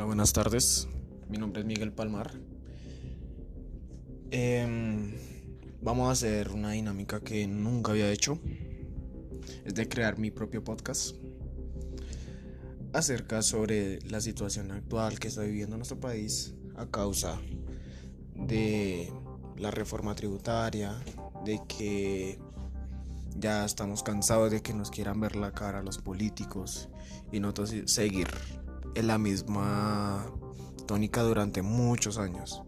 Hola, buenas tardes. Mi nombre es Miguel Palmar. Em, vamos a hacer una dinámica que nunca había hecho. Es de crear mi propio podcast acerca sobre la situación actual que está viviendo nuestro país a causa de la reforma tributaria, de que ya estamos cansados de que nos quieran ver la cara los políticos y nosotros seguir en la misma tónica durante muchos años.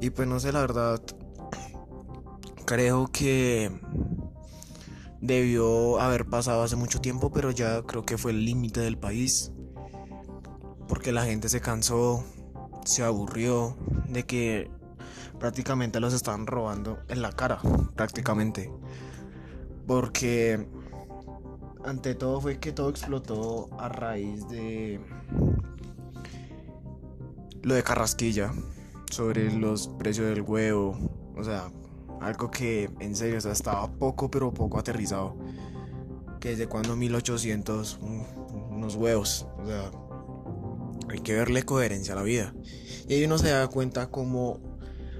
Y pues no sé, la verdad, creo que debió haber pasado hace mucho tiempo, pero ya creo que fue el límite del país. Porque la gente se cansó, se aburrió de que prácticamente los estaban robando en la cara, prácticamente. Porque ante todo fue que todo explotó a raíz de lo de Carrasquilla sobre los precios del huevo, o sea, algo que en serio estaba poco pero poco aterrizado. Que desde cuando 1800 unos huevos, o sea, hay que verle coherencia a la vida. Y ahí uno se da cuenta como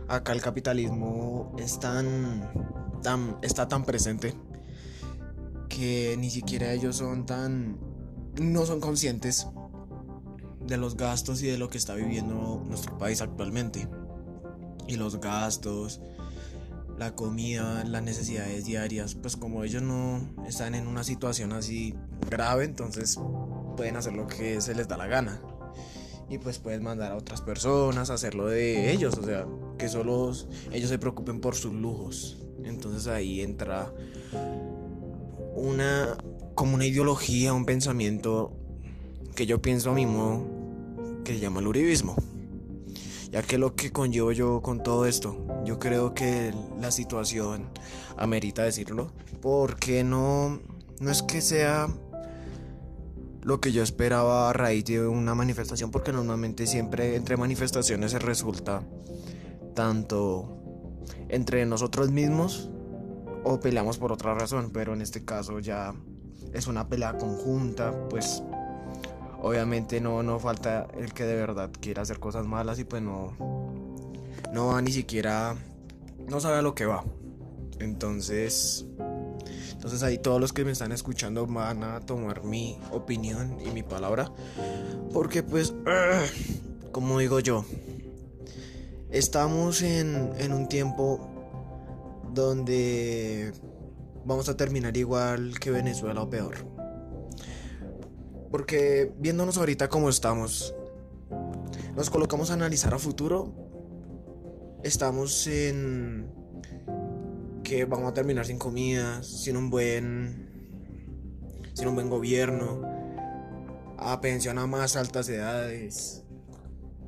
acá el capitalismo es tan, tan está tan presente que ni siquiera ellos son tan... no son conscientes de los gastos y de lo que está viviendo nuestro país actualmente. Y los gastos, la comida, las necesidades diarias, pues como ellos no están en una situación así grave, entonces pueden hacer lo que se les da la gana. Y pues pueden mandar a otras personas a hacerlo de ellos, o sea, que solo ellos se preocupen por sus lujos. Entonces ahí entra una como una ideología, un pensamiento que yo pienso a mí mismo que se llama el uribismo. Ya que lo que conllevo yo con todo esto, yo creo que la situación amerita decirlo, porque no no es que sea lo que yo esperaba a raíz de una manifestación, porque normalmente siempre entre manifestaciones se resulta tanto entre nosotros mismos o peleamos por otra razón, pero en este caso ya es una pelea conjunta, pues obviamente no, no falta el que de verdad quiera hacer cosas malas y pues no, no va ni siquiera, no sabe a lo que va. Entonces, entonces ahí todos los que me están escuchando van a tomar mi opinión y mi palabra, porque pues, como digo yo, estamos en, en un tiempo donde vamos a terminar igual que Venezuela o peor. Porque viéndonos ahorita como estamos, nos colocamos a analizar a futuro, estamos en que vamos a terminar sin comida, sin un buen sin un buen gobierno, a pensión a más altas edades,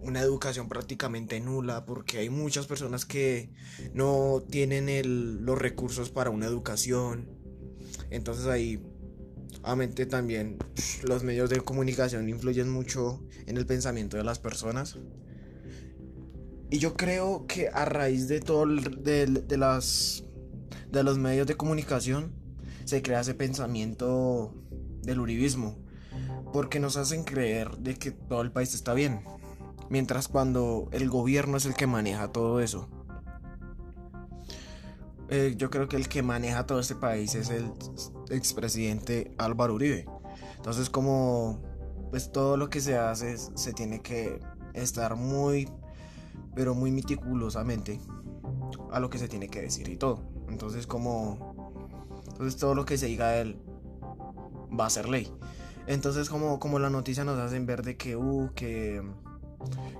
una educación prácticamente nula porque hay muchas personas que no tienen los recursos para una educación. Entonces ahí, obviamente también los medios de comunicación influyen mucho en el pensamiento de las personas. Y yo creo que a raíz de todo de, las de los medios de comunicación se crea ese pensamiento del uribismo porque nos hacen creer de que todo el país está bien Mientras cuando el gobierno es el que maneja todo eso. Eh, yo creo que el que maneja todo este país es el expresidente Álvaro Uribe. Entonces como pues todo lo que se hace se tiene que estar muy pero muy meticulosamente a lo que se tiene que decir y todo. Entonces como entonces todo lo que se diga él va a ser ley. Entonces como como la noticia nos hacen ver de que uh, que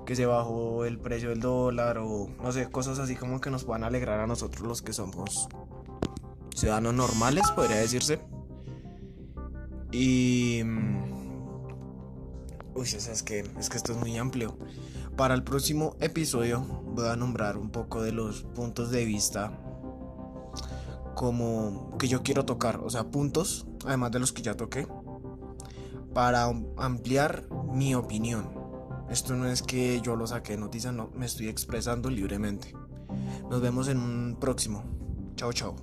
que se bajó el precio del dólar o no sé, cosas así como que nos puedan alegrar a nosotros los que somos ciudadanos normales, podría decirse. Y... Mm, uy, es que, es que esto es muy amplio. Para el próximo episodio voy a nombrar un poco de los puntos de vista como que yo quiero tocar, o sea, puntos, además de los que ya toqué, para ampliar mi opinión. Esto no es que yo lo saqué de noticia, no, me estoy expresando libremente. Nos vemos en un próximo. Chao, chao.